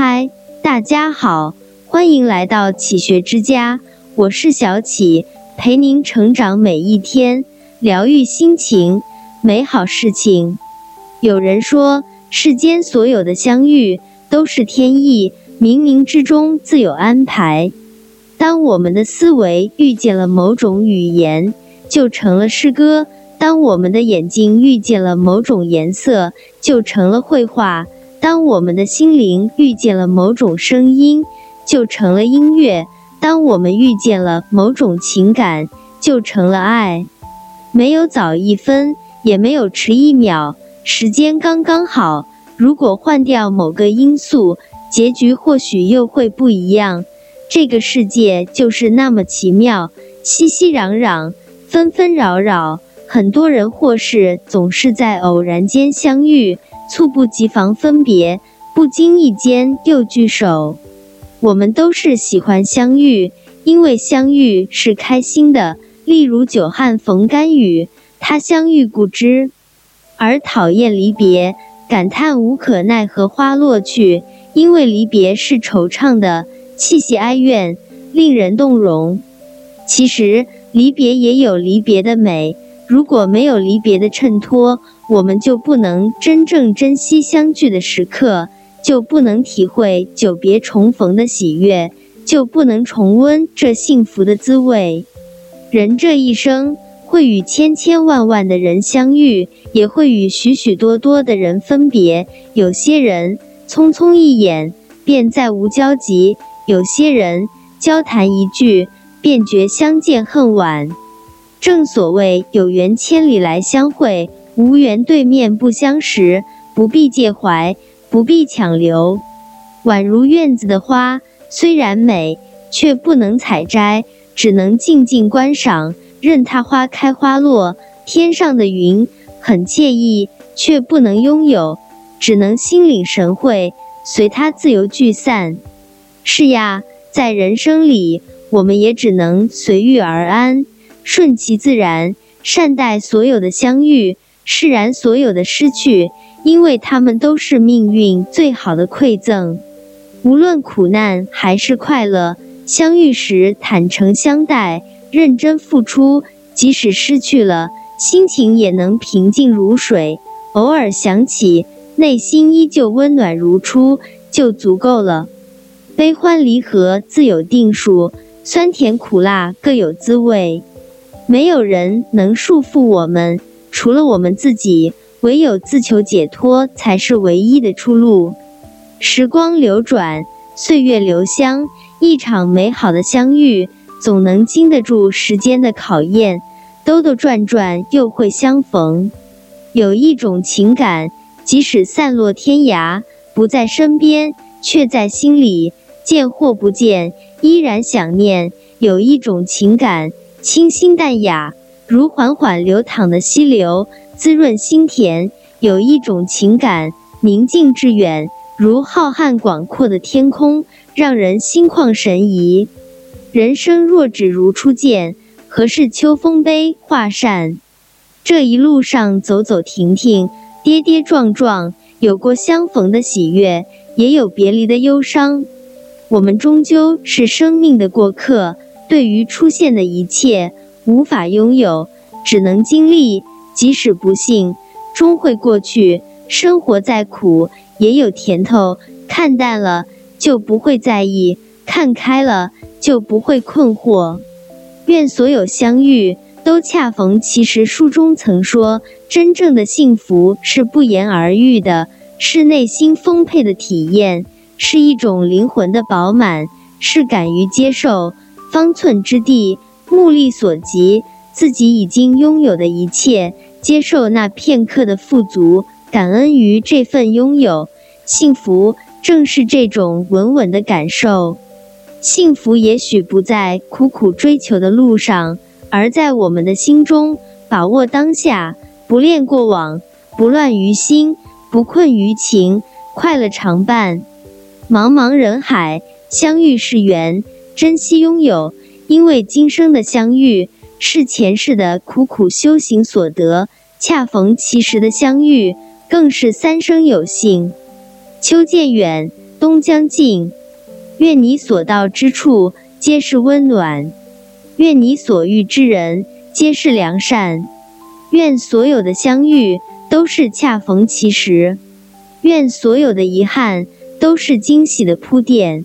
嗨，大家好，欢迎来到启学之家，我是小启，陪您成长每一天，疗愈心情，美好事情。有人说，世间所有的相遇都是天意，冥冥之中自有安排。当我们的思维遇见了某种语言，就成了诗歌；当我们的眼睛遇见了某种颜色，就成了绘画；当我们的心灵遇见了某种声音，就成了音乐；当我们遇见了某种情感，就成了爱。没有早一分，也没有迟一秒，时间刚刚好。如果换掉某个因素，结局或许又会不一样。这个世界就是那么奇妙，熙熙攘攘，纷纷扰扰，很多人或事总是在偶然间相遇，猝不及防分别，不经意间又聚首。我们都是喜欢相遇，因为相遇是开心的。例如久旱逢甘雨，他乡遇故知；而讨厌离别，感叹无可奈何花落去，因为离别是惆怅的。气息哀怨，令人动容。其实离别也有离别的美。如果没有离别的衬托，我们就不能真正珍惜相聚的时刻，就不能体会久别重逢的喜悦，就不能重温这幸福的滋味。人这一生会与千千万万的人相遇，也会与许许多多的人分别。有些人匆匆一眼，便再无交集。有些人交谈一句，便觉相见恨晚。正所谓有缘千里来相会，无缘对面不相识。不必介怀，不必强留。宛如院子的花，虽然美，却不能采摘，只能静静观赏，任它花开花落。天上的云很惬意，却不能拥有，只能心领神会，随它自由聚散。是呀，在人生里，我们也只能随遇而安，顺其自然，善待所有的相遇，释然所有的失去，因为他们都是命运最好的馈赠。无论苦难还是快乐，相遇时坦诚相待，认真付出，即使失去了，心情也能平静如水。偶尔想起，内心依旧温暖如初，就足够了。悲欢离合自有定数，酸甜苦辣各有滋味。没有人能束缚我们，除了我们自己，唯有自求解脱才是唯一的出路。时光流转，岁月留香，一场美好的相遇，总能经得住时间的考验。兜兜转转，又会相逢。有一种情感，即使散落天涯，不在身边，却在心里。见或不见，依然想念。有一种情感，清新淡雅，如缓缓流淌的溪流，滋润心田；有一种情感，宁静致远，如浩瀚广阔的天空，让人心旷神怡。人生若只如初见，何事秋风悲画扇？这一路上走走停停，跌跌撞撞，有过相逢的喜悦，也有别离的忧伤。我们终究是生命的过客，对于出现的一切无法拥有，只能经历。即使不幸，终会过去。生活再苦，也有甜头。看淡了，就不会在意；看开了，就不会困惑。愿所有相遇都恰逢其时。书中曾说，真正的幸福是不言而喻的，是内心丰沛的体验。是一种灵魂的饱满，是敢于接受方寸之地，目力所及，自己已经拥有的一切，接受那片刻的富足，感恩于这份拥有。幸福正是这种稳稳的感受。幸福也许不在苦苦追求的路上，而在我们的心中。把握当下，不恋过往，不乱于心，不困于情，快乐常伴。茫茫人海，相遇是缘，珍惜拥有。因为今生的相遇是前世的苦苦修行所得，恰逢其时的相遇更是三生有幸。秋渐远，冬将近，愿你所到之处皆是温暖，愿你所遇之人皆是良善，愿所有的相遇都是恰逢其时，愿所有的遗憾都是惊喜的铺垫。